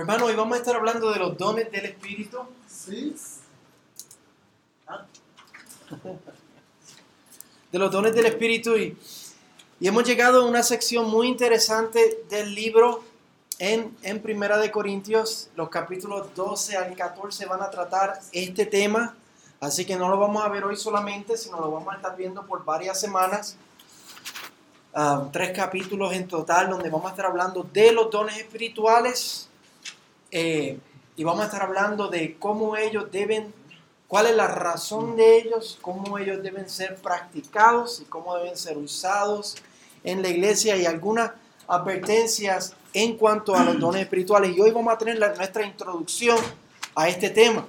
Hermano, hoy vamos a estar hablando de los dones del Espíritu. Sí. De los dones del Espíritu y, y hemos llegado a una sección muy interesante del libro en, en Primera de Corintios. Los capítulos 12 al 14 van a tratar este tema. Así que no lo vamos a ver hoy solamente, sino lo vamos a estar viendo por varias semanas. Ah, tres capítulos en total donde vamos a estar hablando de los dones espirituales eh, y vamos a estar hablando de cómo ellos deben, cuál es la razón de ellos, cómo ellos deben ser practicados y cómo deben ser usados en la iglesia y algunas advertencias en cuanto a los dones espirituales. Y hoy vamos a tener la, nuestra introducción a este tema.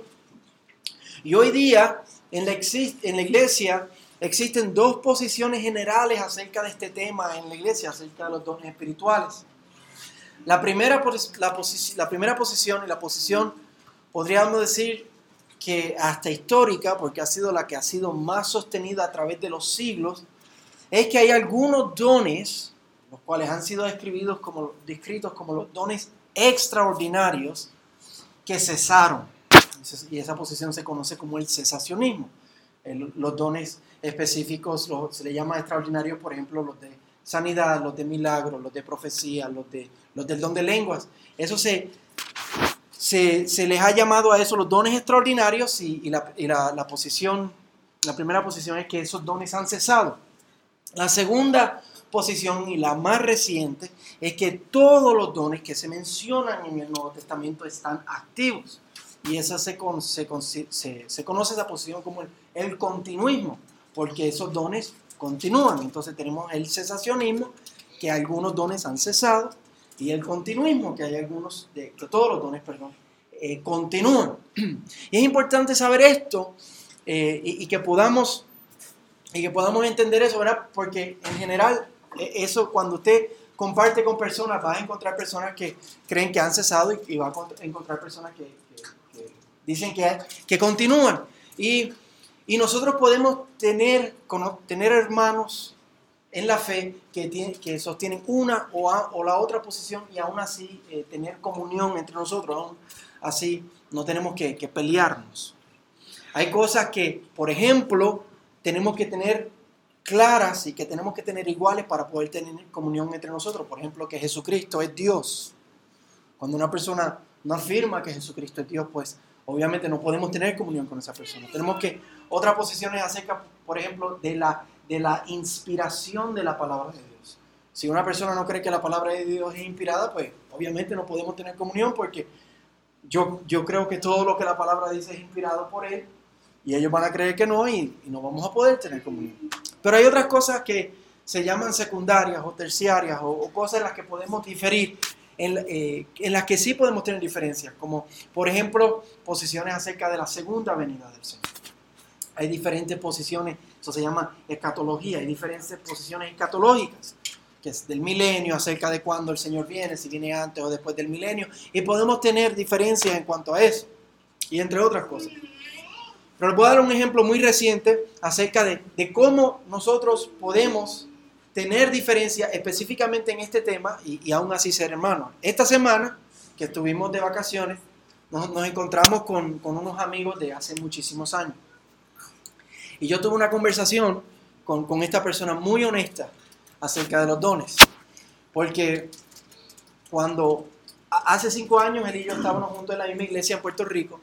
Y hoy día en la, en la iglesia existen dos posiciones generales acerca de este tema en la iglesia, acerca de los dones espirituales. La primera, la, la primera posición y la posición, podríamos decir que hasta histórica, porque ha sido la que ha sido más sostenida a través de los siglos, es que hay algunos dones, los cuales han sido descritos como, descritos como los dones extraordinarios, que cesaron. Y esa posición se conoce como el cesacionismo. los dones específicos se le llama extraordinarios, por ejemplo, los de sanidad, los de milagros, los de profecía, los, de, los del don de lenguas. Eso se, se, les ha llamado a eso los dones extraordinarios y, la, la, posición, la primera posición es que esos dones han cesado. La segunda posición y la más reciente es que todos los dones que se mencionan en el Nuevo Testamento están activos. Y esa se, se, se, conoce esa posición como el continuismo, porque esos dones continúan. Entonces tenemos el cesacionismo, que algunos dones han cesado, y el continuismo, que hay algunos, de, todos los dones, perdón, eh, continúan. Y es importante saber esto eh, y, que podamos, y que podamos entender eso, ¿verdad? Porque en general, eh, eso cuando usted comparte con personas, va a encontrar personas que creen que han cesado y, va a encontrar personas que, dicen que, que continúan. Y y nosotros podemos tener, tener hermanos en la fe que, que sostienen una o, la otra posición y aún así eh, tener comunión entre nosotros, aún así no tenemos que, pelearnos. Hay cosas que, por ejemplo, tenemos que tener claras y que tenemos que tener iguales para poder tener comunión entre nosotros. Por ejemplo, que Jesucristo es Dios. Cuando una persona no afirma que Jesucristo es Dios, pues obviamente no podemos tener comunión con esa persona. Tenemos que, otra posición es acerca, por ejemplo, de la, de la inspiración de la palabra de Dios. Si una persona no cree que la palabra de Dios es inspirada, pues obviamente no podemos tener comunión porque yo, yo creo que todo lo que la palabra dice es inspirado por Él y ellos van a creer que no y, no vamos a poder tener comunión. Pero hay otras cosas que se llaman secundarias o terciarias o, cosas en las que podemos diferir eh, en, las que sí podemos tener diferencias, como por ejemplo posiciones acerca de la segunda venida del Señor. Hay diferentes posiciones, eso se llama escatología, hay diferentes posiciones escatológicas, que es del milenio, acerca de cuándo el Señor viene, si viene antes o después del milenio, y podemos tener diferencias en cuanto a eso, y entre otras cosas. Pero les voy a dar un ejemplo muy reciente acerca de, de cómo nosotros podemos tener diferencia específicamente en este tema y, aún así ser hermanos. Esta semana que estuvimos de vacaciones, nos, encontramos con, unos amigos de hace muchísimos años. Y yo tuve una conversación con, con esta persona muy honesta acerca de los dones. Porque cuando hace cinco años él y yo estábamos juntos en la misma iglesia en Puerto Rico,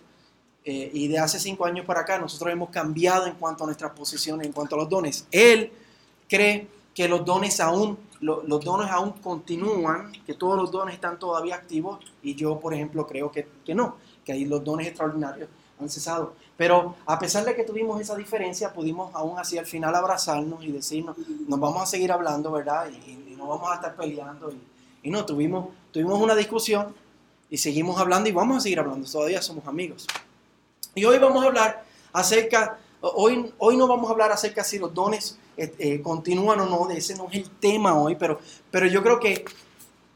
eh, y de hace cinco años para acá nosotros hemos cambiado en cuanto a nuestras posiciones, en cuanto a los dones. Él cree que los dones aún, los dones aún continúan, que todos los dones están todavía activos y yo, por ejemplo, creo que, que no, que ahí los dones extraordinarios han cesado. Pero a pesar de que tuvimos esa diferencia, pudimos aún así al final abrazarnos y decirnos, nos vamos a seguir hablando, ¿verdad? Y, no vamos a estar peleando. Y, y, no, tuvimos, tuvimos una discusión y seguimos hablando y vamos a seguir hablando, todavía somos amigos. Y hoy vamos a hablar acerca, hoy, hoy no vamos a hablar acerca si los dones eh, eh, continúan o no, ese no es el tema hoy, pero, pero yo creo que,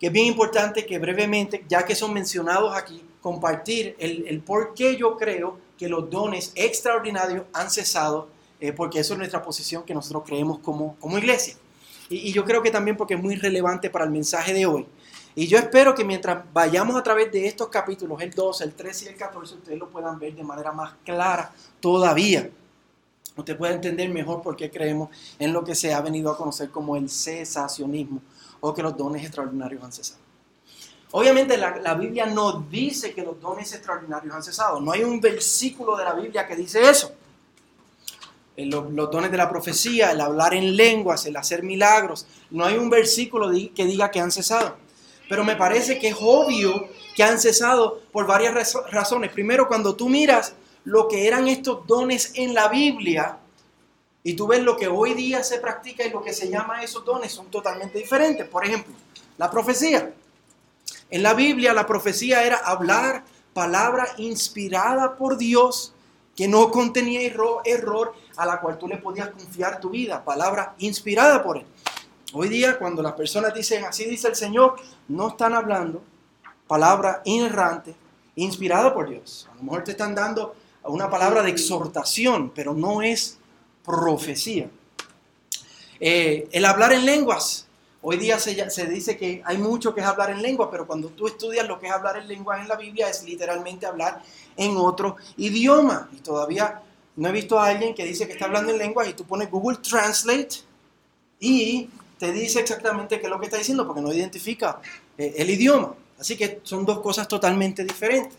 que, es bien importante que brevemente, ya que son mencionados aquí, compartir el, el por qué yo creo que los dones extraordinarios han cesado, eh, porque eso es nuestra posición que nosotros creemos como, como iglesia. Y, y, yo creo que también porque es muy relevante para el mensaje de hoy. Y yo espero que mientras vayamos a través de estos capítulos, el 12, el 13 y el 14, ustedes lo puedan ver de manera más clara todavía. Usted puede entender mejor por qué creemos en lo que se ha venido a conocer como el cesacionismo o que los dones extraordinarios han cesado. Obviamente la, la, Biblia no dice que los dones extraordinarios han cesado. No hay un versículo de la Biblia que dice eso. Eh, los, los, dones de la profecía, el hablar en lenguas, el hacer milagros. No hay un versículo que diga que han cesado. Pero me parece que es obvio que han cesado por varias razones. Primero, cuando tú miras lo que eran estos dones en la Biblia y tú ves lo que hoy día se practica y lo que se llama esos dones son totalmente diferentes. Por ejemplo, la profecía. En la Biblia la profecía era hablar palabra inspirada por Dios que no contenía error, a la cual tú le podías confiar tu vida, palabra inspirada por Él. Hoy día cuando las personas dicen así dice el Señor, no están hablando palabra inerrante, inspirada por Dios. A lo mejor te están dando una palabra de exhortación, pero no es profecía. Eh, el hablar en lenguas. Hoy día se, dice que hay mucho que es hablar en lenguas, pero cuando tú estudias lo que es hablar en lenguas en la Biblia es literalmente hablar en otro idioma. Y todavía no he visto a alguien que dice que está hablando en lenguas y tú pones Google Translate y te dice exactamente qué es lo que está diciendo porque no identifica eh, el idioma. Así que son dos cosas totalmente diferentes.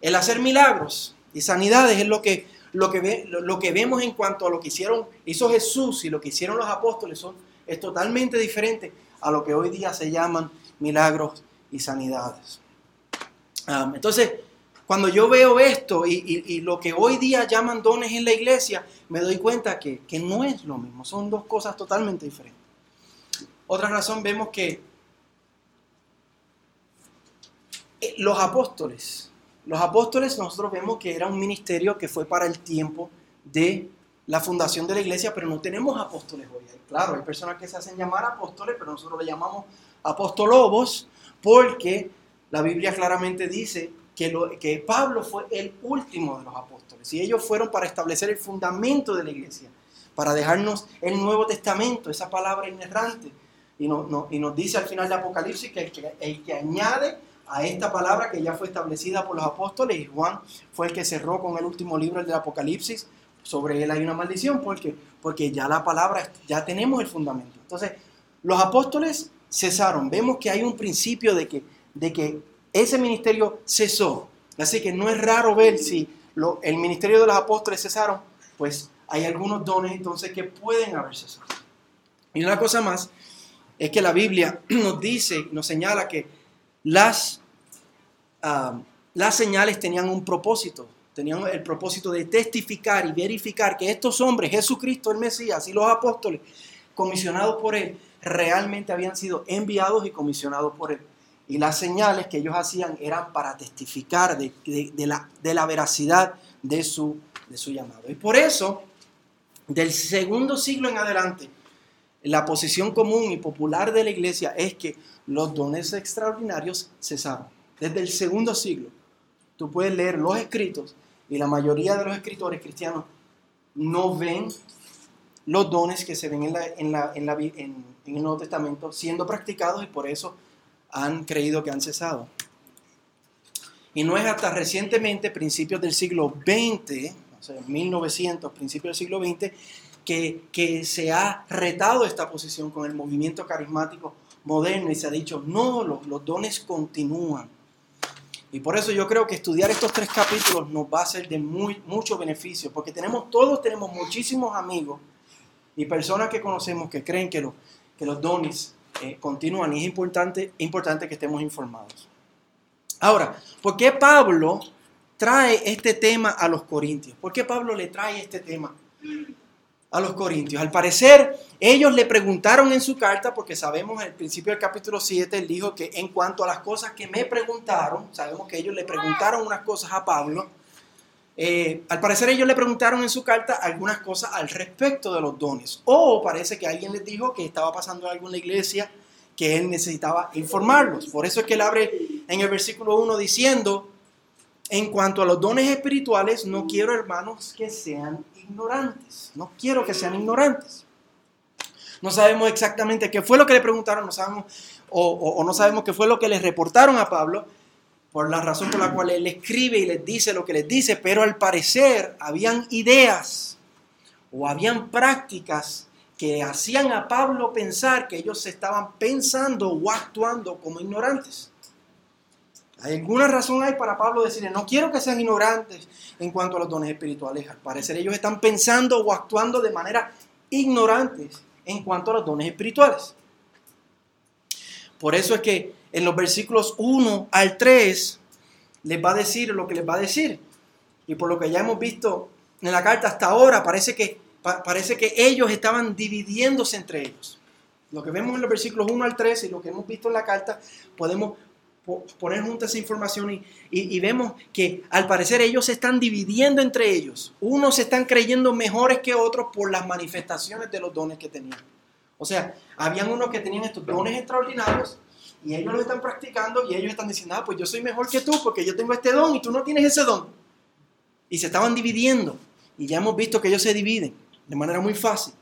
El hacer milagros y sanidades es lo que, lo que, ve, lo, que vemos en cuanto a lo que hicieron, hizo Jesús y lo que hicieron los apóstoles son, es totalmente diferente a lo que hoy día se llaman milagros y sanidades. Entonces, cuando yo veo esto y, y, y, lo que hoy día llaman dones en la iglesia, me doy cuenta que, que no es lo mismo, son dos cosas totalmente diferentes. Otra razón vemos que eh, los apóstoles, los apóstoles nosotros vemos que era un ministerio que fue para el tiempo de la fundación de la iglesia, pero no tenemos apóstoles hoy. Claro, hay personas que se hacen llamar apóstoles, pero nosotros le llamamos apostolobos porque la Biblia claramente dice que, lo, que Pablo fue el último de los apóstoles y ellos fueron para establecer el fundamento de la iglesia, para dejarnos el Nuevo Testamento, esa palabra inerrante. Y, no, y nos dice al final de Apocalipsis que el que, el que añade a esta palabra que ya fue establecida por los apóstoles y Juan fue el que cerró con el último libro del Apocalipsis. Sobre él hay una maldición porque, porque ya la palabra, ya tenemos el fundamento. Entonces, los apóstoles cesaron. Vemos que hay un principio de que, de que ese ministerio cesó. Así que no es raro ver si el ministerio de los apóstoles cesaron, pues hay algunos dones entonces que pueden haber cesado. Y una cosa más es que la Biblia nos dice, nos señala que las uh, las señales tenían un propósito, tenían el propósito de testificar y verificar que estos hombres, Jesucristo el Mesías y los apóstoles, comisionados por él, realmente habían sido enviados y comisionados por él. Y las señales que ellos hacían eran para testificar de, de, de, la, de la, veracidad de su, de su llamado. Y por eso, del segundo siglo en adelante, la posición común y popular de la iglesia es que los dones extraordinarios cesaron desde el segundo siglo. Tú puedes leer los escritos y la mayoría de los escritores cristianos no ven los dones que se ven en, el Nuevo Testamento siendo practicados y por eso han creído que han cesado. Y no es hasta recientemente, principios del siglo XX, o sea, 1900, principios del siglo XX, que, se ha retado esta posición con el movimiento carismático moderno y se ha dicho, no, los dones continúan. Y por eso yo creo que estudiar estos tres capítulos nos va a ser de muy, mucho beneficio, porque tenemos, todos tenemos muchísimos amigos y personas que conocemos que creen que, los dones eh, continúan y es importante, importante que estemos informados. Ahora, ¿por qué Pablo trae este tema a los corintios? ¿Por qué Pablo le trae este tema a los corintios. Al parecer, ellos le preguntaron en su carta, porque sabemos en el principio del capítulo 7, él dijo que en cuanto a las cosas que me preguntaron, sabemos que ellos le preguntaron unas cosas a Pablo, eh, al parecer ellos le preguntaron en su carta algunas cosas al respecto de los dones. O parece que alguien les dijo que estaba pasando algo en la iglesia que él necesitaba informarlos. Por eso es que él abre en el versículo 1 diciendo, en cuanto a los dones espirituales, no quiero hermanos que sean ignorantes. No quiero que sean ignorantes. No sabemos exactamente qué fue lo que le preguntaron, sabemos o, no sabemos qué fue lo que les reportaron a Pablo, por la razón por la cual él escribe y les dice lo que les dice, pero al parecer habían ideas o habían prácticas que hacían a Pablo pensar que ellos estaban pensando o actuando como ignorantes. ¿Alguna razón hay para Pablo decirle, no quiero que sean ignorantes en cuanto a los dones espirituales? Al parecer ellos están pensando o actuando de manera ignorantes en cuanto a los dones espirituales. Por eso es que en los versículos 1 al 3 les va a decir lo que les va a decir. Y por lo que ya hemos visto en la carta hasta ahora, parece que, parece que ellos estaban dividiéndose entre ellos. Lo que vemos en los versículos 1 al 3 y lo que hemos visto en la carta, podemos poner juntas esa información y, vemos que al parecer ellos se están dividiendo entre ellos. Unos se están creyendo mejores que otros por las manifestaciones de los dones que tenían. O sea, habían unos que tenían estos dones extraordinarios y ellos lo están practicando y ellos están diciendo, ah, pues yo soy mejor que tú porque yo tengo este don y tú no tienes ese don. Y se estaban dividiendo. Y ya hemos visto que ellos se dividen de manera muy fácil.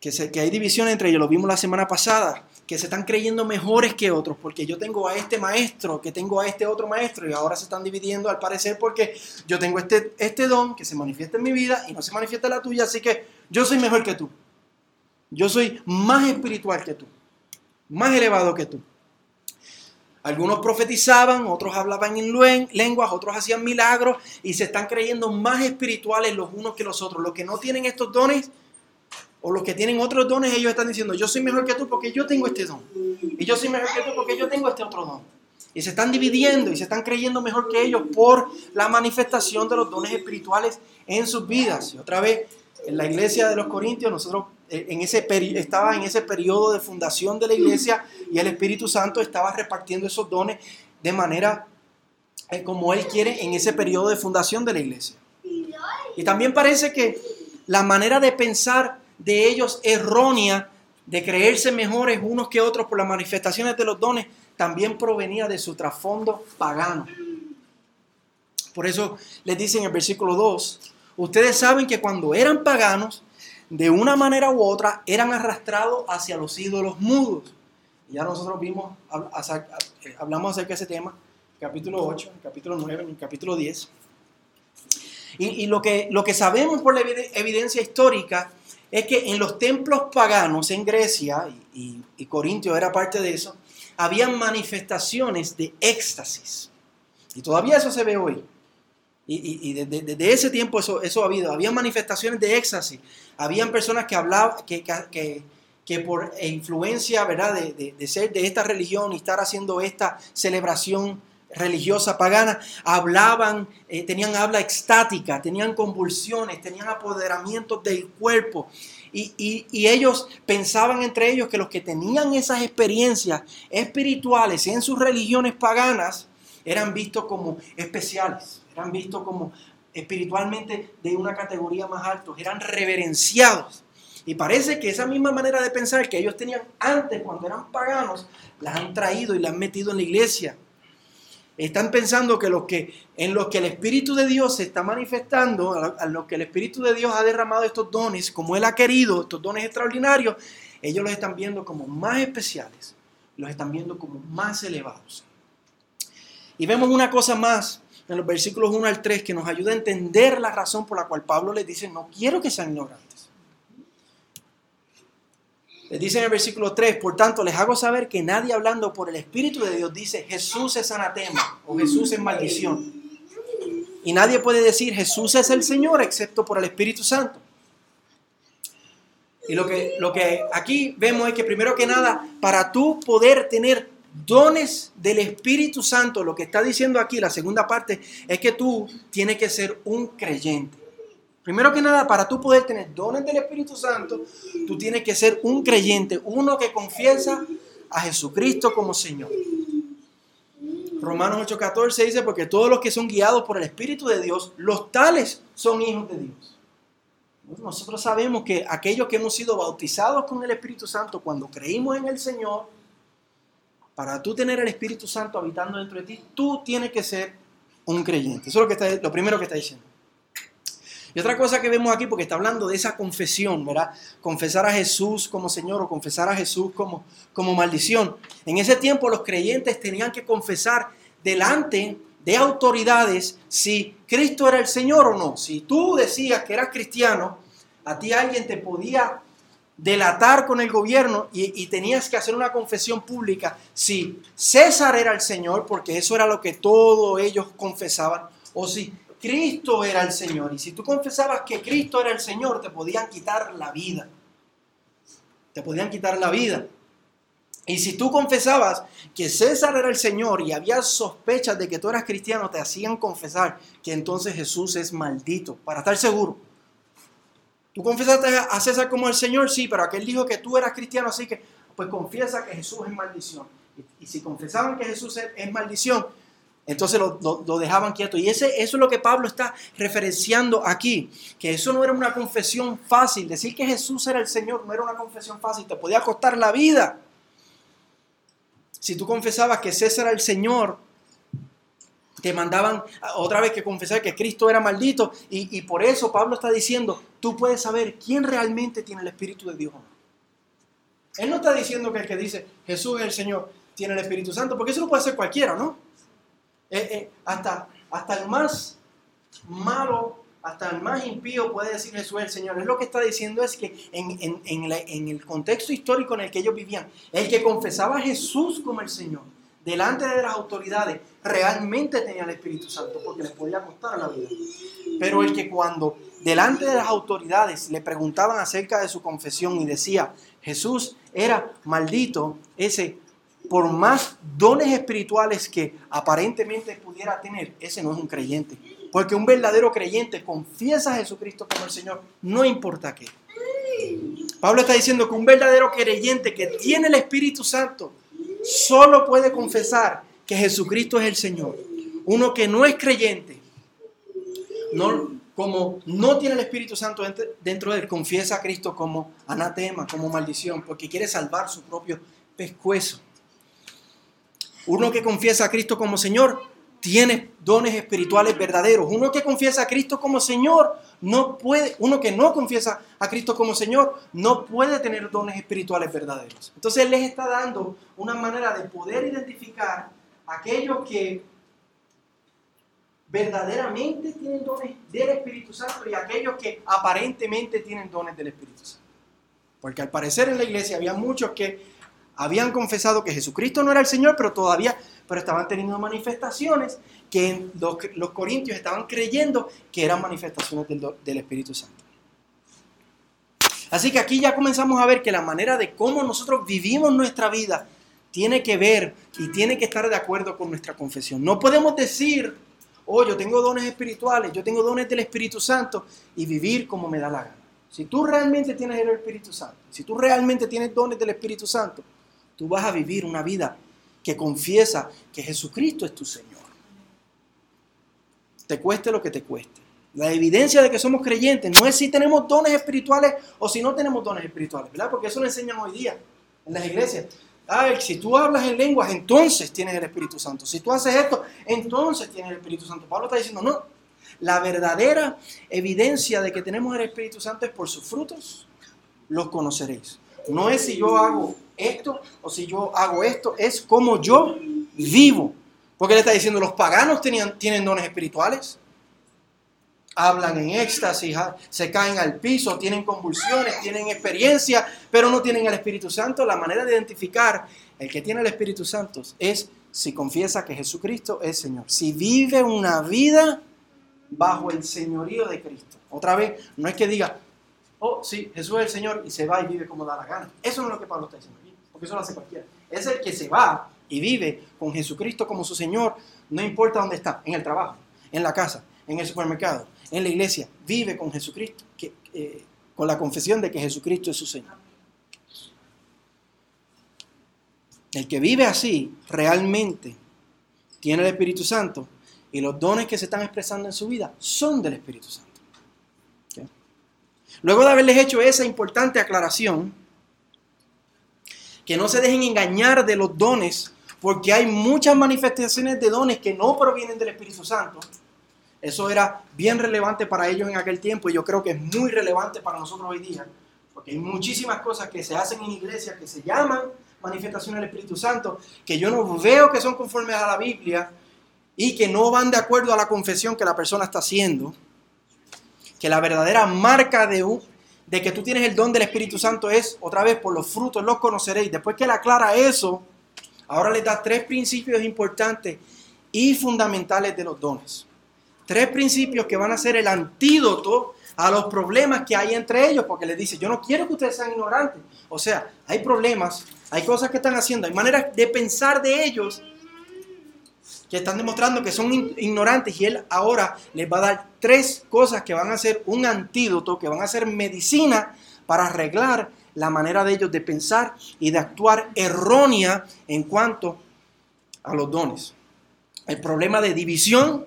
Que hay división entre ellos, lo vimos la semana pasada, que se están creyendo mejores que otros porque yo tengo a este maestro, que tengo a este otro maestro y ahora se están dividiendo al parecer porque yo tengo este, este don que se manifiesta en mi vida y no se manifiesta en la tuya, así que yo soy mejor que tú. Yo soy más espiritual que tú, más elevado que tú. Algunos profetizaban, otros hablaban en lenguas, otros hacían milagros y se están creyendo más espirituales los unos que los otros. Los que no tienen estos dones o los que tienen otros dones, ellos están diciendo, yo soy mejor que tú porque yo tengo este don. Y yo soy mejor que tú porque yo tengo este otro don. Y se están dividiendo y se están creyendo mejor que ellos por la manifestación de los dones espirituales en sus vidas. Y otra vez, en la iglesia de los Corintios, nosotros eh, en ese estaba en ese periodo de fundación de la iglesia y el Espíritu Santo estaba repartiendo esos dones de manera eh, como Él quiere en ese periodo de fundación de la iglesia. Y también parece que la manera de pensar de ellos errónea, de creerse mejores unos que otros por las manifestaciones de los dones, también provenía de su trasfondo pagano. Por eso les dice en el versículo 2, Ustedes saben que cuando eran paganos, de una manera u otra, eran arrastrados hacia los ídolos mudos. Y ya nosotros vimos, eh, hablamos acerca de ese tema, capítulo 8, capítulo 9, en capítulo 10. Y, lo, que, lo que sabemos por la evidencia histórica es que en los templos paganos en Grecia, y, y Corintio era parte de eso, habían manifestaciones de éxtasis. Y todavía eso se ve hoy. Y, desde, ese tiempo eso, eso ha habido. Habían manifestaciones de éxtasis. Habían personas que hablaban, que, que, que por influencia, ¿verdad?, de, ser de esta religión y estar haciendo esta celebración religiosa pagana, hablaban, eh, tenían habla extática, tenían convulsiones, tenían apoderamientos del cuerpo. Y, y, ellos pensaban entre ellos que los que tenían esas experiencias espirituales en sus religiones paganas eran vistos como especiales eran vistos como espiritualmente de una categoría más alta, eran reverenciados. Y parece que esa misma manera de pensar que ellos tenían antes cuando eran paganos, las han traído y las han metido en la iglesia. Están pensando que, los que en los que el Espíritu de Dios se está manifestando, a los que el Espíritu de Dios ha derramado estos dones, como Él ha querido, estos dones extraordinarios, ellos los están viendo como más especiales, los están viendo como más elevados. Y vemos una cosa más en los versículos 1 al 3 que nos ayuda a entender la razón por la cual Pablo les dice, no quiero que sean ignorantes. Les dice en el versículo 3, por tanto les hago saber que nadie hablando por el Espíritu de Dios dice Jesús es anatema o Jesús es maldición. Y nadie puede decir Jesús es el Señor excepto por el Espíritu Santo. Y lo que, lo que aquí vemos es que primero que nada, para tú poder tener dones del Espíritu Santo, lo que está diciendo aquí, la segunda parte, es que tú tienes que ser un creyente. Primero que nada, para tú poder tener dones del Espíritu Santo, tú tienes que ser un creyente, uno que confiesa a Jesucristo como Señor. Romanos 8:14 dice, porque todos los que son guiados por el Espíritu de Dios, los tales son hijos de Dios. Nosotros sabemos que aquellos que hemos sido bautizados con el Espíritu Santo, cuando creímos en el Señor, para tú tener el Espíritu Santo habitando dentro de ti, tú tienes que ser un creyente. Eso es lo, que lo primero que está diciendo. Y otra cosa que vemos aquí, porque está hablando de esa confesión, ¿verdad? Confesar a Jesús como Señor o confesar a Jesús como, como maldición. En ese tiempo los creyentes tenían que confesar delante de autoridades si Cristo era el Señor o no. Si tú decías que eras cristiano, a ti alguien te podía delatar con el gobierno y, tenías que hacer una confesión pública si César era el Señor, porque eso era lo que todos ellos confesaban, o si Cristo era el Señor. Y si tú confesabas que Cristo era el Señor, te podían quitar la vida. Te podían quitar la vida. Y si tú confesabas que César era el Señor y había sospechas de que tú eras cristiano, te hacían confesar que entonces Jesús es maldito, para estar seguro. Tú confesaste a César como el Señor, sí, pero aquel dijo que tú eras cristiano, así que pues confiesa que Jesús es maldición. Y, si confesaban que Jesús es, maldición, entonces lo, dejaban quieto. Y ese, eso es lo que Pablo está referenciando aquí, que eso no era una confesión fácil. Decir que Jesús era el Señor no era una confesión fácil, te podía costar la vida. Si tú confesabas que César era el Señor, te mandaban otra vez que confesar que Cristo era maldito. Y, por eso Pablo está diciendo, tú puedes saber quién realmente tiene el Espíritu de Dios. Él no está diciendo que el que dice Jesús es el Señor tiene el Espíritu Santo, porque eso lo puede hacer cualquiera, ¿no? Eh, eh, hasta, hasta el más malo, hasta el más impío puede decir Jesús es el Señor. Es lo que está diciendo es que en, en el contexto histórico en el que ellos vivían, el que confesaba a Jesús como el Señor, delante de las autoridades, realmente tenía el Espíritu Santo, porque les podía costar la vida. Pero el que cuando delante de las autoridades le preguntaban acerca de su confesión y decía, Jesús era maldito, ese, por más dones espirituales que aparentemente pudiera tener, ese no es un creyente. Porque un verdadero creyente confiesa a Jesucristo como el Señor, no importa qué. Pablo está diciendo que un verdadero creyente que tiene el Espíritu Santo solo puede confesar que Jesucristo es el Señor. Uno que no es creyente, como no tiene el Espíritu Santo dentro de él, confiesa a Cristo como anatema, como maldición, porque quiere salvar su propio pescuezo. Uno que confiesa a Cristo como Señor tiene dones espirituales verdaderos. Uno que confiesa a Cristo como Señor no puede, uno que no confiesa a Cristo como Señor no puede tener dones espirituales verdaderos. Entonces Él les está dando una manera de poder identificar aquellos que verdaderamente tienen dones del Espíritu Santo y aquellos que aparentemente tienen dones del Espíritu Santo. Porque al parecer en la iglesia había muchos que habían confesado que Jesucristo no era el Señor, pero todavía pero estaban teniendo manifestaciones que los, los corintios estaban creyendo que eran manifestaciones del, del Espíritu Santo. Así que aquí ya comenzamos a ver que la manera de cómo nosotros vivimos nuestra vida tiene que ver y tiene que estar de acuerdo con nuestra confesión. No podemos decir, oh, yo tengo dones espirituales, yo tengo dones del Espíritu Santo y vivir como me da la gana. Si tú realmente tienes el Espíritu Santo, si tú realmente tienes dones del Espíritu Santo, tú vas a vivir una vida que confiesa que Jesucristo es tu Señor. Te cueste lo que te cueste. La evidencia de que somos creyentes no es si tenemos dones espirituales o si no tenemos dones espirituales, ¿verdad? Porque eso lo enseñan hoy día en las iglesias. Ay, si tú hablas en lenguas, entonces tienes el Espíritu Santo. Si tú haces esto, entonces tienes el Espíritu Santo. Pablo está diciendo, no. La verdadera evidencia de que tenemos el Espíritu Santo es por sus frutos, los conoceréis. No es si yo hago esto o si yo hago esto, es como yo vivo. Porque él está diciendo, los paganos tienen dones espirituales. Hablan en éxtasis, se caen al piso, tienen convulsiones, tienen experiencia, pero no tienen el Espíritu Santo. La manera de identificar el que tiene el Espíritu Santo es si confiesa que Jesucristo es Señor. Si vive una vida bajo el señorío de Cristo. Otra vez, no es que diga, oh, sí, Jesús es el Señor y se va y vive como da la gana. Eso no es lo que Pablo está diciendo aquí, porque eso lo hace cualquiera. Es el que se va y vive con Jesucristo como su Señor, no importa dónde está, en el trabajo, en la casa, en el supermercado, en la iglesia, vive con Jesucristo, eh, con la confesión de que Jesucristo es su Señor. El que vive así realmente tiene el Espíritu Santo y los dones que se están expresando en su vida son del Espíritu Santo. Luego de haberles hecho esa importante aclaración, que no se dejen engañar de los dones, porque hay muchas manifestaciones de dones que no provienen del Espíritu Santo. Eso era bien relevante para ellos en aquel tiempo y yo creo que es muy relevante para nosotros hoy día. Porque hay muchísimas cosas que se hacen en iglesia que se llaman manifestación del Espíritu Santo, que yo no veo que son conformes a la Biblia y que no van de acuerdo a la confesión que la persona está haciendo. Que la verdadera marca de, un, de que tú tienes el don del Espíritu Santo es, otra vez, por los frutos los conoceréis. Después que él aclara eso, ahora le da tres principios importantes y fundamentales de los dones. Tres principios que van a ser el antídoto a los problemas que hay entre ellos, porque les dice, yo no quiero que ustedes sean ignorantes. O sea, hay problemas, hay cosas que están haciendo, hay maneras de pensar de ellos que están demostrando que son ignorantes y él ahora les va a dar tres cosas que van a ser un antídoto, que van a ser medicina para arreglar la manera de ellos de pensar y de actuar errónea en cuanto a los dones. El problema de división,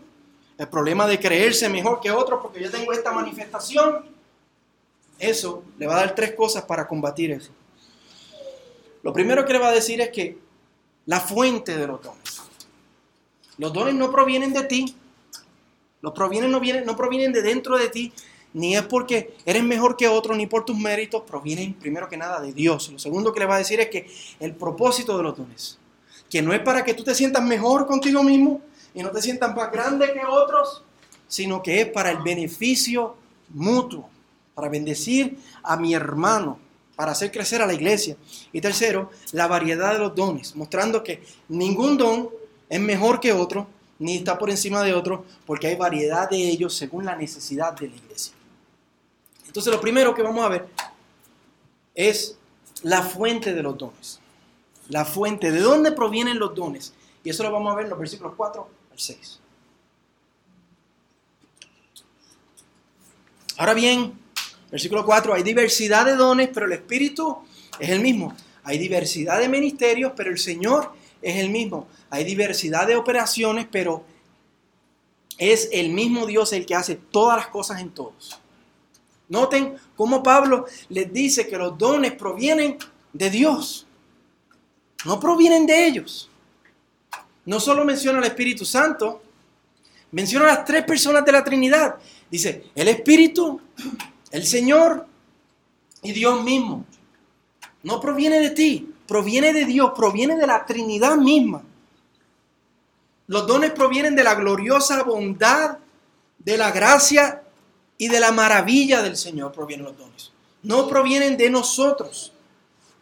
el problema de creerse mejor que otros porque yo tengo esta manifestación, eso le va a dar tres cosas para combatir eso. Lo primero que le va a decir es que la fuente de los dones. Los dones no provienen de ti, los provienen, no, vienen, no provienen de dentro de ti, ni es porque eres mejor que otro, ni por tus méritos, provienen primero que nada de Dios. Lo segundo que le va a decir es que el propósito de los dones, que no es para que tú te sientas mejor contigo mismo y no te sientas más grande que otros, sino que es para el beneficio mutuo, para bendecir a mi hermano, para hacer crecer a la iglesia. Y tercero, la variedad de los dones, mostrando que ningún don es mejor que otro, ni está por encima de otro, porque hay variedad de ellos según la necesidad de la iglesia. Entonces lo primero que vamos a ver es la fuente de los dones. La fuente, ¿de dónde provienen los dones? Y eso lo vamos a ver en los versículos 4 al 6. Ahora bien, versículo 4, hay diversidad de dones, pero el Espíritu es el mismo. Hay diversidad de ministerios, pero el Señor es el mismo. Hay diversidad de operaciones, pero es el mismo Dios el que hace todas las cosas en todos. Noten cómo Pablo les dice que los dones provienen de Dios, no provienen de ellos. No solo menciona al Espíritu Santo, menciona a las tres personas de la Trinidad. Dice, el Espíritu, el Señor y Dios mismo. No proviene de ti, proviene de Dios, proviene de la Trinidad misma. Los dones provienen de la gloriosa bondad, de la gracia y de la maravilla del Señor provienen los dones. No provienen de nosotros,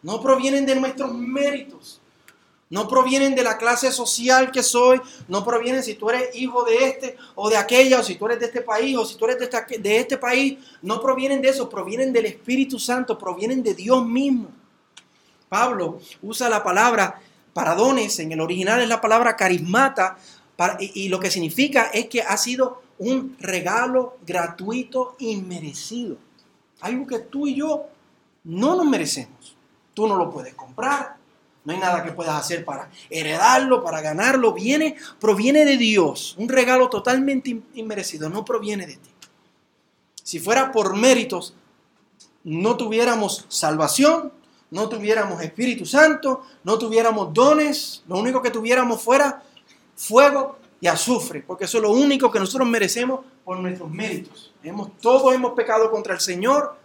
no provienen de nuestros méritos, no provienen de la clase social que soy, no provienen si tú eres hijo de este o de aquella, o si tú eres de este país, o si tú eres de, de este país, no provienen de eso, provienen del Espíritu Santo, provienen de Dios mismo. Pablo usa la palabra para dones, en el original es la palabra carismata, y, lo que significa es que ha sido un regalo gratuito y merecido. Algo que tú y yo no nos merecemos. Tú no lo puedes comprar, no hay nada que puedas hacer para heredarlo, para ganarlo. Viene, proviene de Dios, un regalo totalmente inmerecido, no proviene de ti. Si fuera por méritos, no tuviéramos salvación, no tuviéramos Espíritu Santo, no tuviéramos dones, lo único que tuviéramos fuera fuego y azufre, porque eso es lo único que nosotros merecemos por nuestros méritos. Todos hemos pecado contra el Señor,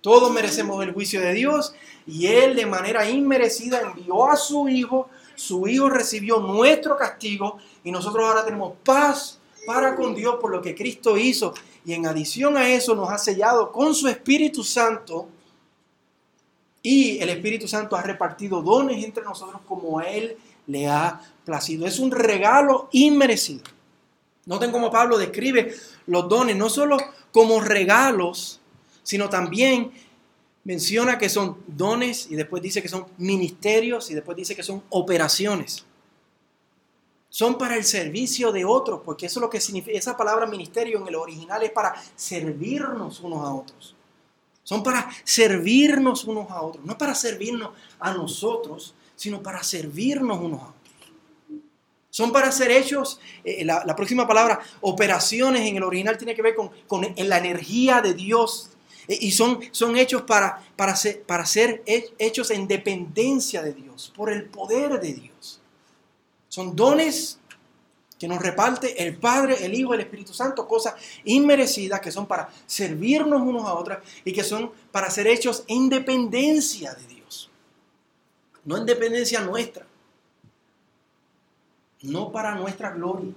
todos merecemos el juicio de Dios y Él de manera inmerecida envió a su Hijo, su Hijo recibió nuestro castigo y nosotros ahora tenemos paz para con Dios por lo que Cristo hizo y en adición a eso nos ha sellado con su Espíritu Santo y el Espíritu Santo ha repartido dones entre nosotros como Él le ha placido. Es un regalo inmerecido. Noten cómo Pablo describe los dones, no solo como regalos, sino también menciona que son dones y después dice que son ministerios y después dice que son operaciones. Son para el servicio de otros, porque eso es lo que significa, esa palabra ministerio en el original es para servirnos unos a otros. Son para servirnos unos a otros, no para servirnos a nosotros, sino para servirnos unos a otros. Son para ser hechos, eh, la, próxima palabra, operaciones en el original tiene que ver con, la energía de Dios. Eh, y son, son hechos para, para, para ser hechos en dependencia de Dios, por el poder de Dios. Son dones que nos reparte el Padre, el Hijo, el Espíritu Santo, cosas inmerecidas que son para servirnos unos a otros y que son para ser hechos en dependencia de Dios, no en dependencia nuestra, no para nuestra gloria.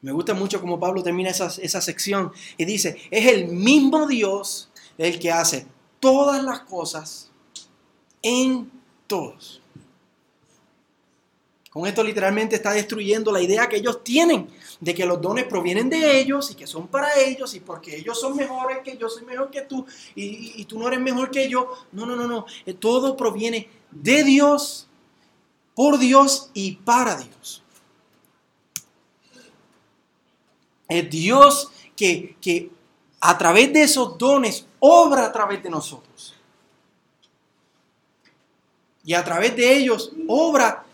Me gusta mucho como Pablo termina esa, esa sección y dice, es el mismo Dios el que hace todas las cosas en todos. Con esto literalmente está destruyendo la idea que ellos tienen de que los dones provienen de ellos y que son para ellos y porque ellos son mejores que yo soy mejor que tú y, tú no eres mejor que yo. No, no, no, no. Eh, todo proviene de Dios, por Dios y para Dios. Es Dios que, que a través de esos dones obra a través de nosotros. Y a través de ellos obra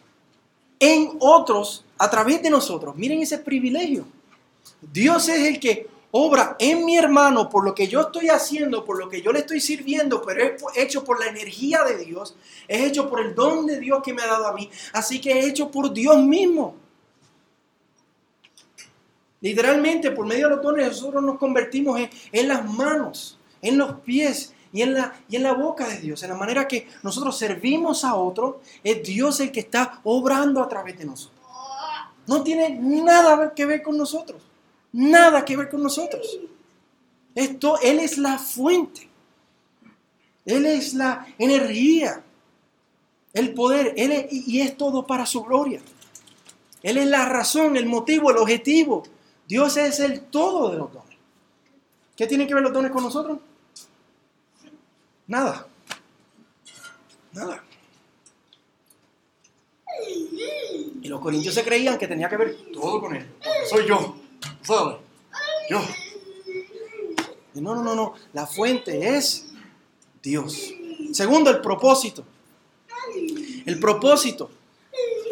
en otros a través de nosotros. Miren ese privilegio. Dios es el que obra en mi hermano por lo que yo estoy haciendo, por lo que yo le estoy sirviendo, pero es hecho por la energía de Dios, es hecho por el don de Dios que me ha dado a mí, así que es hecho por Dios mismo. Literalmente, por medio de los dones, nosotros nos convertimos en, en las manos, en los pies y en, la, y en la boca de Dios, en la manera que nosotros servimos a otro, es Dios el que está obrando a través de nosotros. No tiene nada que ver con nosotros, nada que ver con nosotros. Esto, Él es la fuente, Él es la energía, el poder, Él y es todo para su gloria. Él es la razón, el motivo, el objetivo. Dios es el todo de los dones. ¿Qué tienen que ver los dones con nosotros? Nada. Nada. Y los corintios se creían que tenía que ver todo con él. Soy yo. ¿Sabes? Yo. no, no, no, no. La fuente es Dios. Segundo, el propósito. El propósito.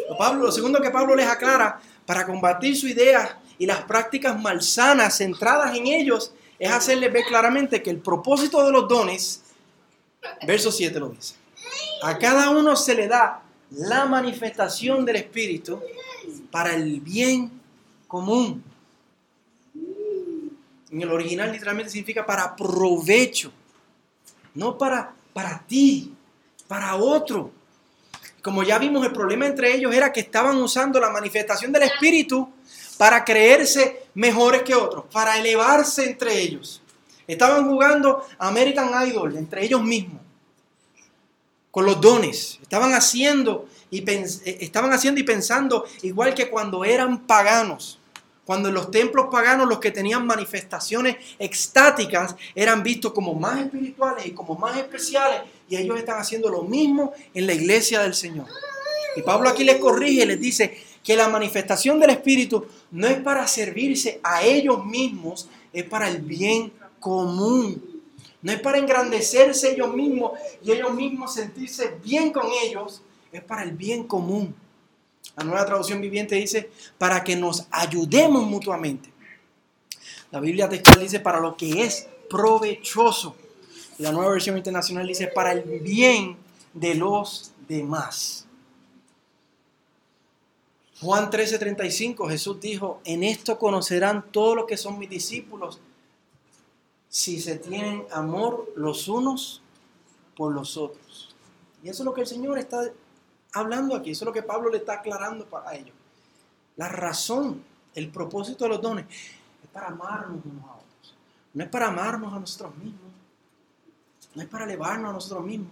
Lo, Pablo, lo segundo que Pablo les aclara para combatir su idea y las prácticas malsanas centradas en ellos es hacerles ver claramente que el propósito de los dones Verso 7 lo dice. A cada uno se le da la manifestación del Espíritu para el bien común. En el original literalmente significa para provecho, no para, para ti, para otro. Como ya vimos, el problema entre ellos era que estaban usando la manifestación del Espíritu para creerse mejores que otros, para elevarse entre ellos. Estaban jugando American Idol entre ellos mismos, con los dones. Estaban haciendo y, eh, estaban haciendo y pensando igual que cuando eran paganos. Cuando en los templos paganos los que tenían manifestaciones extáticas eran vistos como más espirituales y como más especiales. Y ellos están haciendo lo mismo en la iglesia del Señor. Y Pablo aquí les corrige les dice que la manifestación del Espíritu no es para servirse a ellos mismos, es para el bien común. No es para engrandecerse ellos mismos y ellos mismos sentirse bien con ellos, es para el bien común. La nueva traducción viviente dice, para que nos ayudemos mutuamente. La Biblia textual dice, para lo que es provechoso. La nueva versión internacional dice, para el bien de los demás. Juan 13:35, Jesús dijo, en esto conocerán todos los que son mis discípulos si se tienen amor los unos por los otros. Y eso es lo que el Señor está hablando aquí, eso es lo que Pablo le está aclarando para ellos. La razón, el propósito de los dones es para amarnos unos a otros. No es para amarnos a nosotros mismos. No es para elevarnos a nosotros mismos.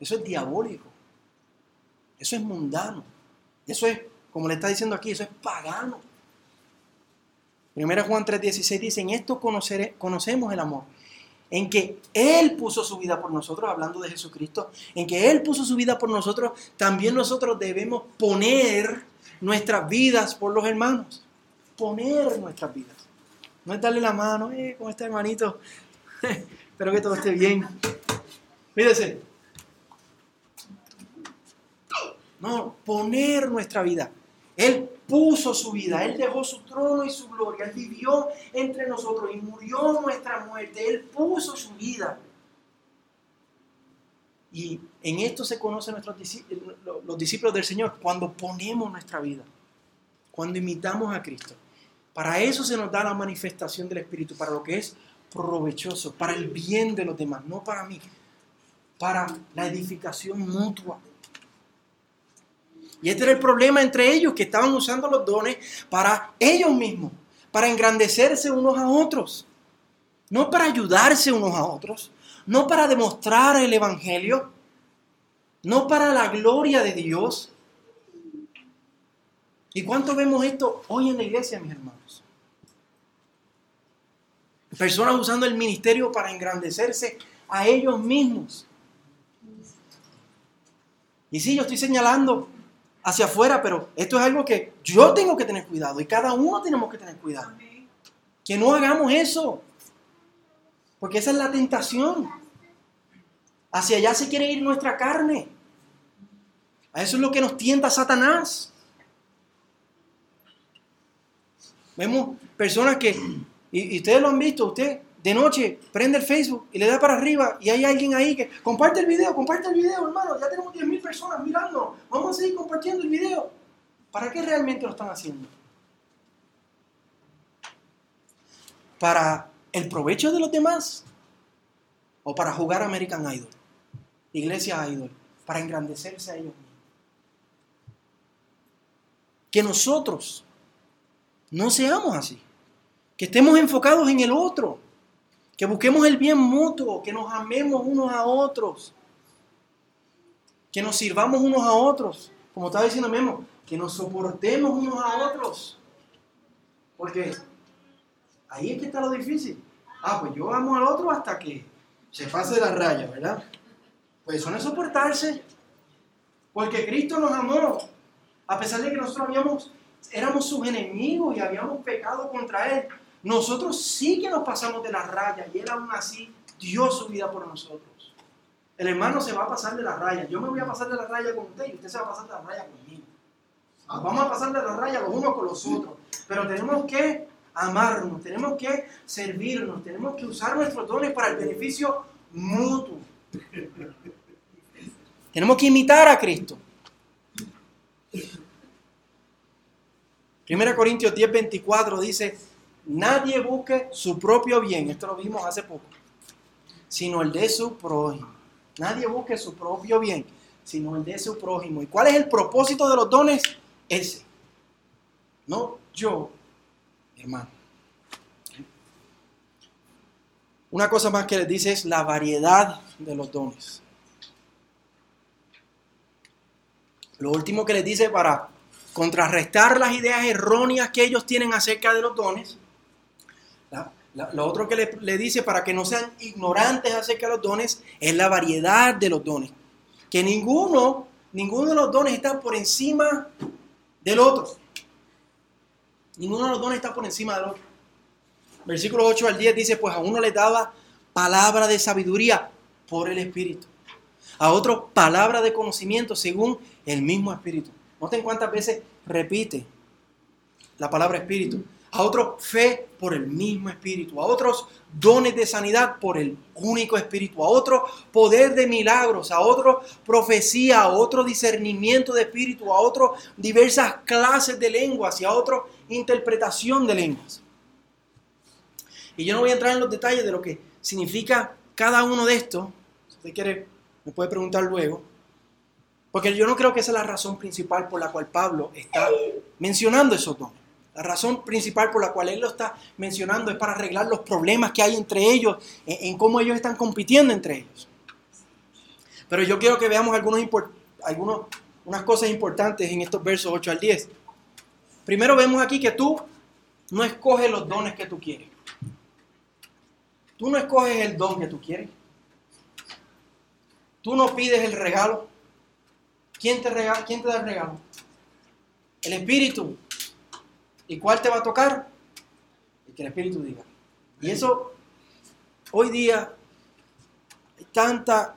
Eso es diabólico. Eso es mundano. Eso es, como le está diciendo aquí, eso es pagano. Primera Juan 3:16 dice, en esto conocemos el amor, en que Él puso su vida por nosotros, hablando de Jesucristo, en que Él puso su vida por nosotros, también nosotros debemos poner nuestras vidas por los hermanos, poner nuestras vidas. No es darle la mano, eh, ¿cómo está hermanito? Espero que todo esté bien. Fíjese. No, poner nuestra vida. Él puso su vida, Él dejó su trono y su gloria, Él vivió entre nosotros y murió nuestra muerte, Él puso su vida. Y en esto se conocen nuestros discípulos, los discípulos del Señor, cuando ponemos nuestra vida, cuando imitamos a Cristo. Para eso se nos da la manifestación del Espíritu, para lo que es provechoso, para el bien de los demás, no para mí, para la edificación mutua. Y este era el problema entre ellos, que estaban usando los dones para ellos mismos, para engrandecerse unos a otros, no para ayudarse unos a otros, no para demostrar el Evangelio, no para la gloria de Dios. ¿Y cuánto vemos esto hoy en la iglesia, mis hermanos? Personas usando el ministerio para engrandecerse a ellos mismos. Y sí, yo estoy señalando hacia afuera, pero esto es algo que yo tengo que tener cuidado y cada uno tenemos que tener cuidado. Que no hagamos eso. Porque esa es la tentación. Hacia allá se quiere ir nuestra carne. A eso es lo que nos tienta Satanás. Vemos personas que, y, ustedes lo han visto, usted de noche prende el Facebook y le da para arriba y hay alguien ahí que comparte el video, comparte el video, hermano, ya tenemos 10.000 personas mirando, vamos a seguir compartiendo el video. ¿Para qué realmente lo están haciendo? ¿Para el provecho de los demás? ¿O para jugar American Idol? Iglesia Idol, para engrandecerse a ellos mismos. Que nosotros no seamos así. Que estemos enfocados en el otro. Que busquemos el bien mutuo. Que nos amemos unos a otros. Que nos sirvamos unos a otros. Como estaba diciendo Memo, que nos soportemos unos a otros. Porque ahí es que está lo difícil. Ah, pues yo amo al otro hasta que se pase la raya, ¿verdad? Pues eso no es soportarse. Porque Cristo nos amó. A pesar de que nosotros habíamos, éramos sus enemigos y habíamos pecado contra Él. Nosotros sí que nos pasamos de la raya y Él aún así dio su vida por nosotros. El hermano se va a pasar de la raya. Yo me voy a pasar de la raya con usted y usted se va a pasar de la raya conmigo. Vamos a pasar de la raya los unos con los otros. Pero tenemos que amarnos, tenemos que servirnos, tenemos que usar nuestros dones para el beneficio mutuo. Tenemos que imitar a Cristo. 1 Corintios 10, 24 dice, nadie busque su propio bien, esto lo vimos hace poco, sino el de su prójimo. Nadie busque su propio bien, sino el de su prójimo. ¿Y cuál es el propósito de los dones? Ese. No yo, hermano. Una cosa más que les dice es la variedad de los dones. Lo último que les dice para contrarrestar las ideas erróneas que ellos tienen acerca de los dones, lo otro que le, le, dice para que no sean ignorantes acerca de los dones es la variedad de los dones. Que ninguno, ninguno de los dones está por encima del otro. Ninguno de los dones está por encima del otro. Versículo 8 al 10 dice, pues a uno le daba palabra de sabiduría por el Espíritu. A otro palabra de conocimiento según el mismo Espíritu. Noten cuántas veces repite la palabra Espíritu. A otro fe por el mismo Espíritu. A otros dones de sanidad por el único Espíritu. A otro poder de milagros. A otro profecía. A otro discernimiento de Espíritu. A otro diversas clases de lenguas. Y a otro interpretación de lenguas. Y yo no voy a entrar en los detalles de lo que significa cada uno de estos. Si usted quiere, me puede preguntar luego. Porque yo no creo que esa es la razón principal por la cual Pablo está mencionando esos dones. La razón principal por la cual él lo está mencionando es para arreglar los problemas que hay entre ellos, en, cómo ellos están compitiendo entre ellos. Pero yo quiero que veamos algunos, cosas importantes en estos versos 8 al 10. Primero vemos aquí que tú no escoges los dones que tú quieres. Tú no escoges el don que tú quieres. Tú no pides el regalo. ¿Quién te, ¿Quién te da el regalo? El Espíritu. ¿Y cuál te va a tocar? El que el Espíritu diga. Y eso, hoy día, hay tanta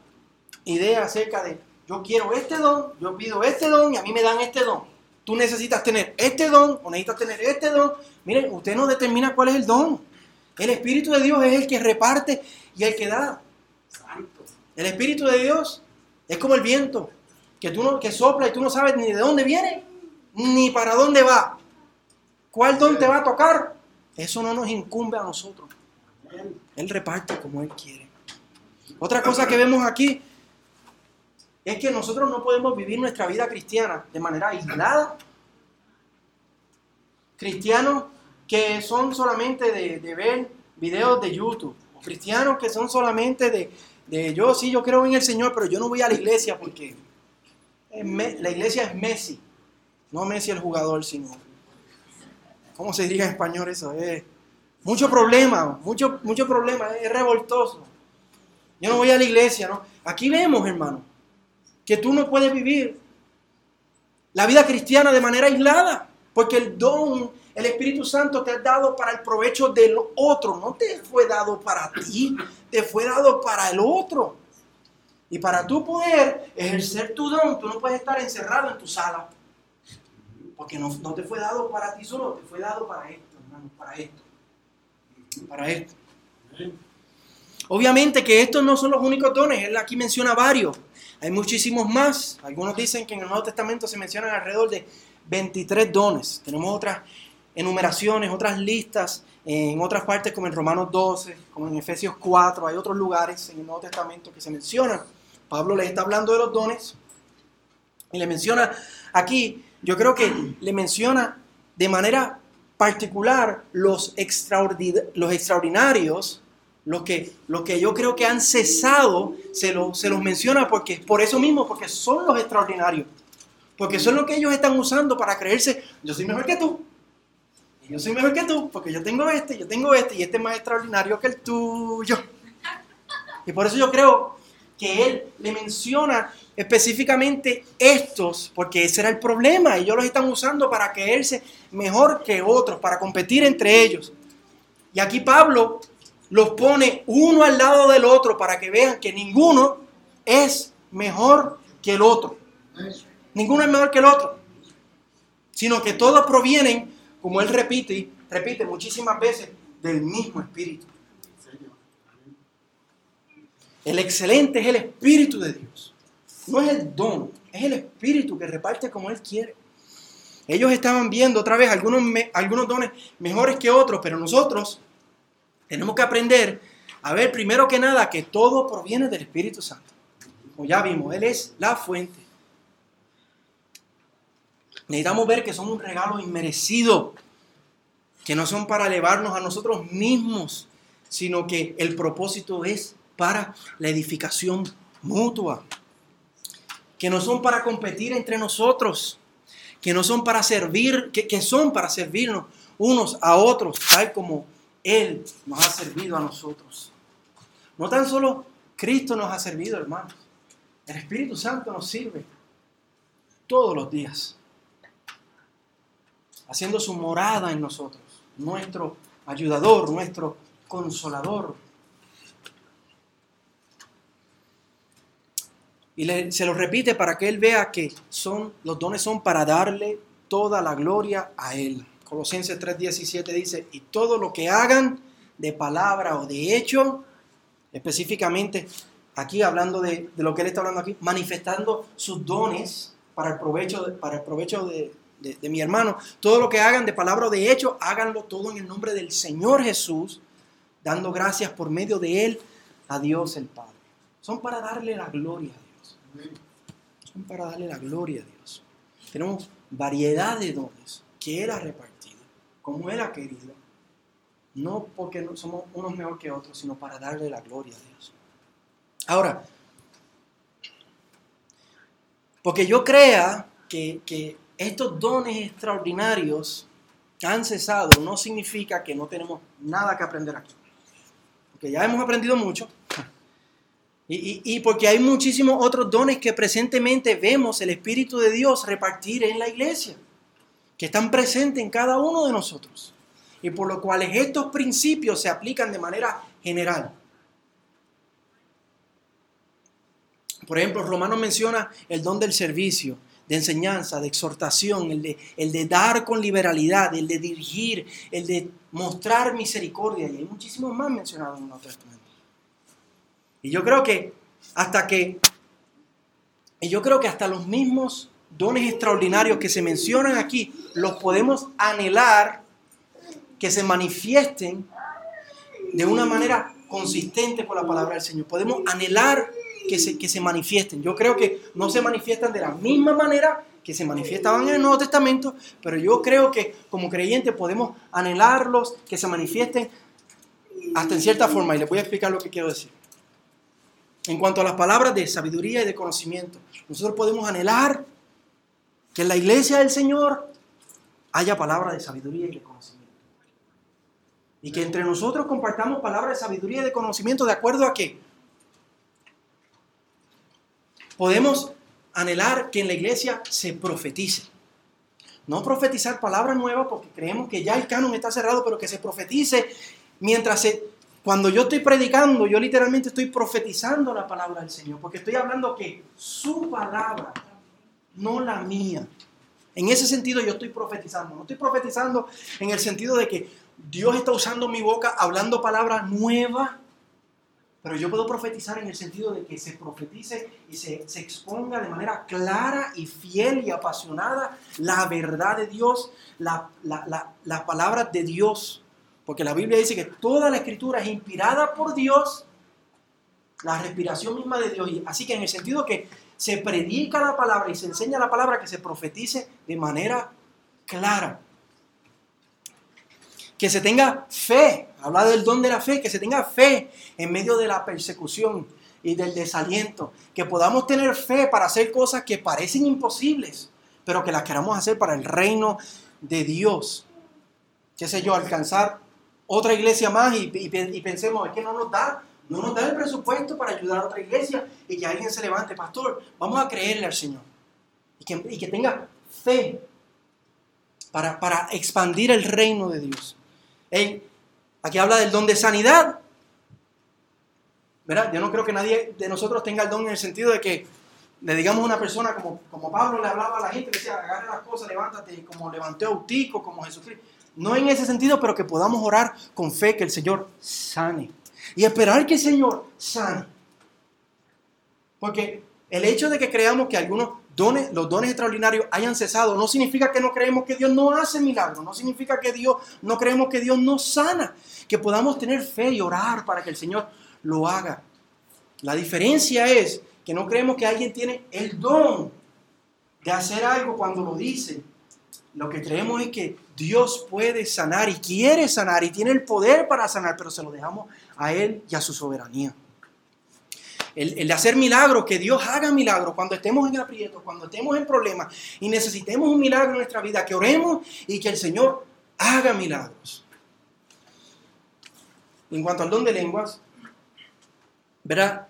idea acerca de, yo quiero este don, yo pido este don y a mí me dan este don. Tú necesitas tener este don o necesitas tener este don. Miren, usted no determina cuál es el don. El Espíritu de Dios es el que reparte y el que da. El Espíritu de Dios Es como el viento, que, tú no, que sopla y tú no sabes ni de dónde viene, ni para dónde va. ¿Cuál don te va a tocar? Eso no nos incumbe a nosotros. Él reparte como Él quiere. Otra cosa que vemos aquí es que nosotros no podemos vivir nuestra vida cristiana de manera aislada. Cristianos que son solamente de, ver videos de YouTube. Cristianos que son solamente de, de, yo sí, yo creo en el Señor, pero yo no voy a la iglesia porque la iglesia es Messi. No Messi el jugador, sino... ¿Cómo se diría en español eso? Es mucho problema, mucho, mucho problema, es revoltoso. Yo no voy a la iglesia, ¿no? Aquí vemos, hermano, que tú no puedes vivir la vida cristiana de manera aislada, porque el don, el Espíritu Santo te ha dado para el provecho del otro, no te fue dado para ti, te fue dado para el otro. Y para tú poder ejercer tu don, tú no puedes estar encerrado en tu sala, porque no, no te fue dado para ti solo, te fue dado para esto, hermano, para esto, para esto. Obviamente que estos no son los únicos dones, él aquí menciona varios. Hay muchísimos más. Algunos dicen que en el Nuevo Testamento se mencionan alrededor de 23 dones. Tenemos otras enumeraciones, otras listas en otras partes como en Romanos 12, como en Efesios 4. Hay otros lugares en el Nuevo Testamento que se mencionan. Pablo les está hablando de los dones y le menciona aquí, yo creo que le menciona de manera particular los, los extraordinarios los que, que yo creo que han cesado, se, se los menciona porque, por eso mismo, porque son los extraordinarios. Porque son lo que ellos están usando para creerse, yo soy mejor que tú. Yo soy mejor que tú, porque yo tengo este, yo tengo este, y este es más extraordinario que el tuyo. Y por eso yo creo que él le menciona específicamente estos, porque ese era el problema. Ellos los están usando para creerse mejor que otros, para competir entre ellos. Y aquí Pablo los pone uno al lado del otro para que vean que ninguno es mejor que el otro. Ninguno es mejor que el otro. Sino que todos provienen, como él repite, repite muchísimas veces, del mismo espíritu. El excelente es el espíritu de Dios. No es el don, es el espíritu que reparte como él quiere. Ellos estaban viendo otra vez algunos, algunos dones mejores que otros, pero nosotros tenemos que aprender a ver primero que nada que todo proviene del Espíritu Santo. Como ya vimos, Él es la fuente. Necesitamos ver que son un regalo inmerecido, que no son para elevarnos a nosotros mismos, sino que el propósito es para la edificación mutua, que no son para competir entre nosotros, que no son para servir, que, que son para servirnos unos a otros, tal como él nos ha servido a nosotros. No tan solo Cristo nos ha servido, hermanos. El Espíritu Santo nos sirve todos los días, haciendo su morada en nosotros, nuestro ayudador, nuestro consolador. Y se lo repite para que él vea que son, los dones son para darle toda la gloria a él. Colosenses 3:17 dice, y todo lo que hagan de palabra o de hecho, específicamente aquí hablando de, lo que él está hablando aquí, manifestando sus dones para el provecho, de, para el provecho de, de mi hermano, todo lo que hagan de palabra o de hecho, háganlo todo en el nombre del Señor Jesús, dando gracias por medio de él a Dios el Padre. Son para darle la gloria a Dios. Son para darle la gloria a Dios. Tenemos variedad de dones que Él ha repartido como Él ha querido. No porque somos unos mejor que otros, sino para darle la gloria a Dios. Ahora, porque yo crea que, que estos dones extraordinarios han cesado, no significa que no tenemos nada que aprender aquí. Porque ya hemos aprendido mucho. Y, porque hay muchísimos otros dones que presentemente vemos el Espíritu de Dios repartir en la iglesia que están presentes en cada uno de nosotros y por lo cual estos principios se aplican de manera general. Por ejemplo, Romano menciona el don del servicio, de enseñanza, de exhortación, el de, el de dar con liberalidad, el de dirigir, el de mostrar misericordia. Y hay muchísimos más mencionados en el Nuevo Testamento. Y yo creo que hasta que Y yo creo que hasta los mismos dones extraordinarios que se mencionan aquí, los podemos anhelar que se manifiesten de una manera consistente con la palabra del Señor. Podemos anhelar que se, que se manifiesten. Yo creo que no se manifiestan de la misma manera que se manifestaban en el Nuevo Testamento, pero yo creo que como creyentes podemos anhelarlos, que se manifiesten hasta en cierta forma. Y les voy a explicar lo que quiero decir. En cuanto a las palabras de sabiduría y de conocimiento, nosotros podemos anhelar que en la iglesia del Señor haya palabras de sabiduría y de conocimiento. Y que entre nosotros compartamos palabras de sabiduría y de conocimiento de acuerdo a que podemos anhelar que en la iglesia se profetice. No profetizar palabras nuevas porque creemos que ya el canon está cerrado, pero que se profetice mientras se... Cuando yo estoy predicando, yo literalmente estoy profetizando la palabra del Señor, porque estoy hablando que su palabra, no la mía. En ese sentido yo estoy profetizando. No estoy profetizando en el sentido de que Dios está usando mi boca hablando palabras nuevas pero yo puedo profetizar en el sentido de que se profetice y se, exponga de manera clara y fiel y apasionada la verdad de Dios, la, la, palabra de Dios. Porque la Biblia dice que toda la escritura es inspirada por Dios, la respiración misma de Dios. Así que en el sentido que se predica la palabra y se enseña la palabra, que se profetice de manera clara que se tenga fe, habla del don de la fe, que se tenga fe en medio de la persecución y del desaliento, que podamos tener fe para hacer cosas que parecen imposibles, pero que las queramos hacer para el reino de Dios. Qué sé yo, alcanzar otra iglesia más y, pensemos, es que no nos da, no nos da el presupuesto para ayudar a otra iglesia y que alguien se levante, pastor, vamos a creerle al Señor y que, tenga fe para, para expandir el reino de Dios aquí habla del don de sanidad. ¿Verdad? Yo no creo que nadie de nosotros tenga el don en el sentido de que le digamos a una persona como, como Pablo le hablaba a la gente, le decía, agarre las cosas, levántate, como levantó a Utico, como Jesucristo. No en ese sentido, pero que podamos orar con fe que el Señor sane. Y esperar que el Señor sane. Porque el hecho de que creamos que algunos los dones extraordinarios hayan cesado, no significa que no creemos que Dios no hace milagros, no significa que Dios no creemos que Dios no sana, que podamos tener fe y orar para que el Señor lo haga. La diferencia es que no creemos que alguien tiene el don de hacer algo cuando lo dice. Lo que creemos es que Dios puede sanar y quiere sanar y tiene el poder para sanar, pero se lo dejamos a Él y a su soberanía el, de hacer milagros, que Dios haga milagros cuando estemos en aprieto, cuando estemos en problemas y necesitemos un milagro en nuestra vida, que oremos y que el Señor haga milagros. En cuanto al don de lenguas, verá,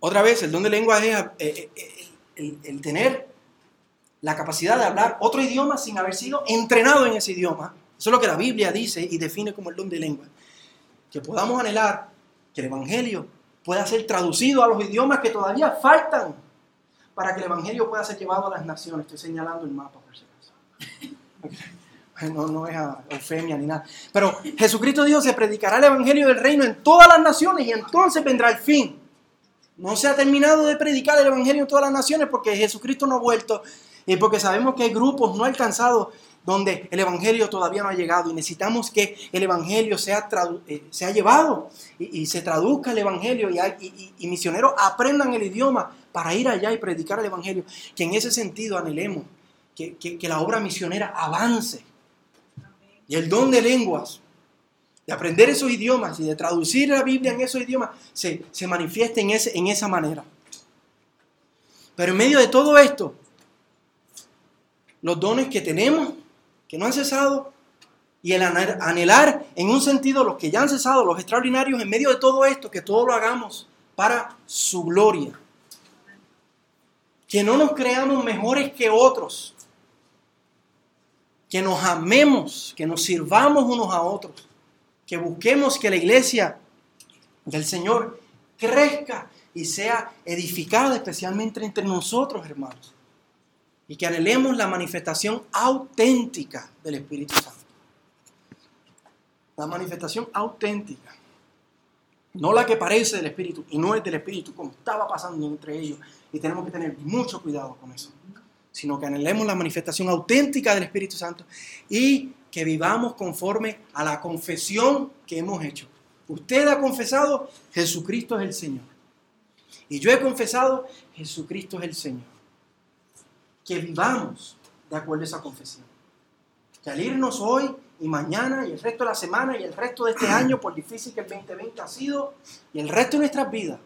otra vez, el don de lenguas es eh, eh, eh, el tener la capacidad de hablar otro idioma sin haber sido entrenado en ese idioma. Eso es lo que la Biblia dice y define como el don de lengua. Que podamos anhelar que el Evangelio pueda ser traducido a los idiomas que todavía faltan para que el Evangelio pueda ser llevado a las naciones. Estoy señalando el mapa, por si acaso. No, no es eufemia ni nada. Pero Jesucristo dijo, se predicará el Evangelio del reino en todas las naciones y entonces vendrá el fin. No se ha terminado de predicar el Evangelio en todas las naciones porque Jesucristo no ha vuelto y porque sabemos que hay grupos no alcanzados donde el Evangelio todavía no ha llegado y necesitamos que el Evangelio sea, eh, sea llevado y, se traduzca el Evangelio y, misioneros aprendan el idioma para ir allá y predicar el Evangelio. Que en ese sentido anhelemos que, la obra misionera avance. Y el don de lenguas, de aprender esos idiomas y de traducir la Biblia en esos idiomas, se, se manifieste en, ese, en esa manera. Pero en medio de todo esto, los dones que tenemos que no han cesado y el anhelar en un sentido los que ya han cesado, los extraordinarios, en medio de todo esto, que todo lo hagamos para su gloria. Que no nos creamos mejores que otros. Que nos amemos, que nos sirvamos unos a otros. Que busquemos que la iglesia del Señor crezca y sea edificada especialmente entre nosotros, hermanos y que anhelemos la manifestación auténtica del Espíritu Santo. La manifestación auténtica. no la que parece del Espíritu y no es del Espíritu, como estaba pasando entre ellos. Y tenemos que tener mucho cuidado con eso, sino que anhelemos la manifestación auténtica del Espíritu Santo y que vivamos conforme a la confesión que hemos hecho. Usted ha confesado, Jesucristo es el Señor. Y yo he confesado, Jesucristo es el Señor. Que vivamos de acuerdo a esa confesión. Que al irnos hoy y mañana y el resto de la semana y el resto de este año, por difícil que el 2020 ha sido, y el resto de nuestras vidas,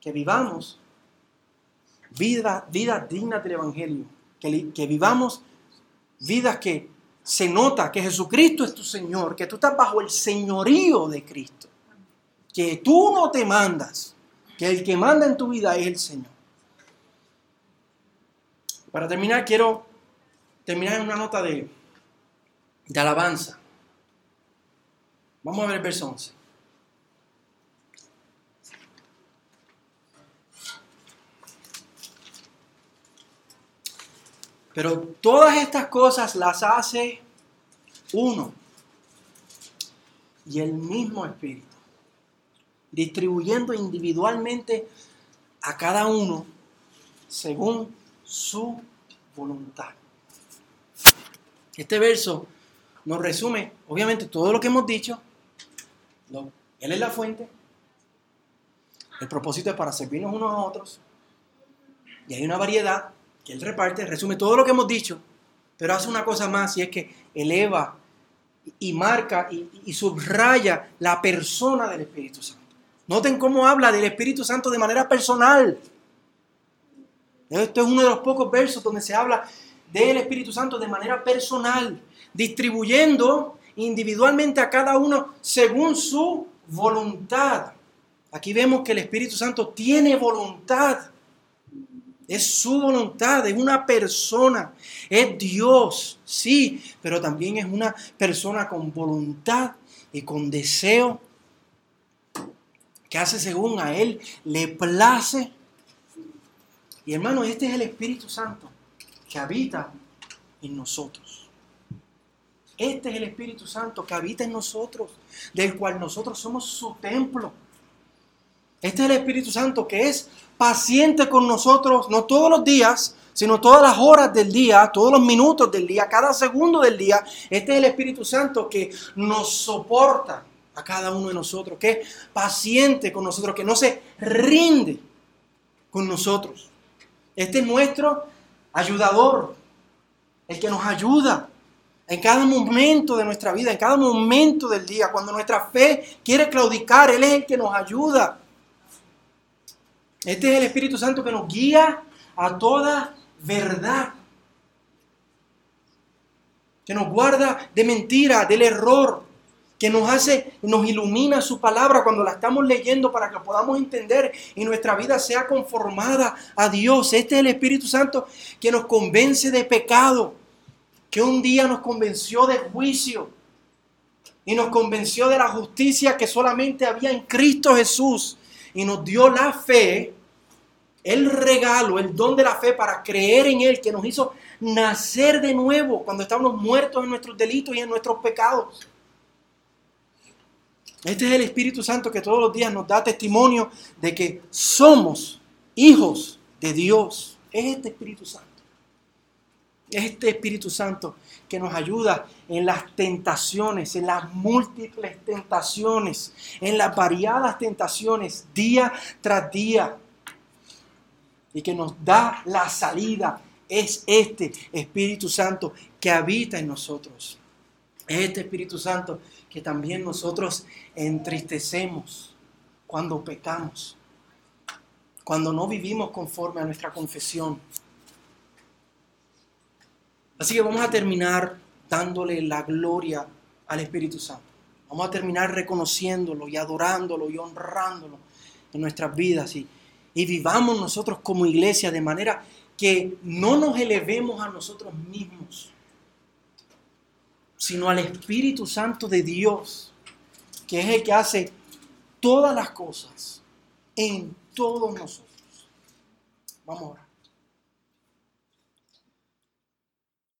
que vivamos vidas vida dignas del Evangelio, que, que vivamos vidas que se nota que Jesucristo es tu Señor, que tú estás bajo el señorío de Cristo, que tú no te mandas, que el que manda en tu vida es el Señor. Para terminar, quiero terminar en una nota de, alabanza. Vamos a ver el verso 11. Pero todas estas cosas las hace uno y el mismo Espíritu, distribuyendo individualmente a cada uno según su voluntad. Este verso nos resume, obviamente, todo lo que hemos dicho. Él es la fuente. El propósito es para servirnos unos a otros. Y hay una variedad que Él reparte, resume todo lo que hemos dicho, pero hace una cosa más y es que eleva y marca y, subraya la persona del Espíritu Santo. Noten cómo habla del Espíritu Santo de manera personal. Este es uno de los pocos versos donde se habla del Espíritu Santo de manera personal, distribuyendo individualmente a cada uno según su voluntad. Aquí vemos que el Espíritu Santo tiene voluntad. Es su voluntad, es una persona, es Dios, sí, pero también es una persona con voluntad y con deseo que hace según a Él le place. Y hermano, este es el Espíritu Santo que habita en nosotros. Este es el Espíritu Santo que habita en nosotros, del cual nosotros somos su templo. Este es el Espíritu Santo que es paciente con nosotros, no todos los días, sino todas las horas del día, todos los minutos del día, cada segundo del día. Este es el Espíritu Santo que nos soporta a cada uno de nosotros, que es paciente con nosotros, que no se rinde con nosotros. Este es nuestro ayudador, el que nos ayuda en cada momento de nuestra vida, en cada momento del día. Cuando nuestra fe quiere claudicar, Él es el que nos ayuda. Este es el Espíritu Santo que nos guía a toda verdad. Que nos guarda de mentira, del error. Que nos hace, nos ilumina su palabra cuando la estamos leyendo para que podamos entender y nuestra vida sea conformada a Dios. Este es el Espíritu Santo que nos convence de pecado. Que un día nos convenció de juicio. Y nos convenció de la justicia que solamente había en Cristo Jesús y nos dio la fe, el regalo, el don de la fe para creer en Él, que nos hizo nacer de nuevo cuando estábamos muertos en nuestros delitos y en nuestros pecados. Este es el Espíritu Santo que todos los días nos da testimonio de que somos hijos de Dios. Es este Espíritu Santo. Este Espíritu Santo que nos ayuda en las tentaciones, en las múltiples tentaciones, en las variadas tentaciones, día tras día. Y que nos da la salida. Es este Espíritu Santo que habita en nosotros. Es este Espíritu Santo que también nosotros entristecemos cuando pecamos, cuando no vivimos conforme a nuestra confesión. Así que vamos a terminar dándole la gloria al Espíritu Santo. Vamos a terminar reconociéndolo y adorándolo y honrándolo en nuestras vidas y, y vivamos nosotros como iglesia de manera que no nos elevemos a nosotros mismos, sino al Espíritu Santo de Dios, que es el que hace todas las cosas en todos nosotros. Vamos ahora.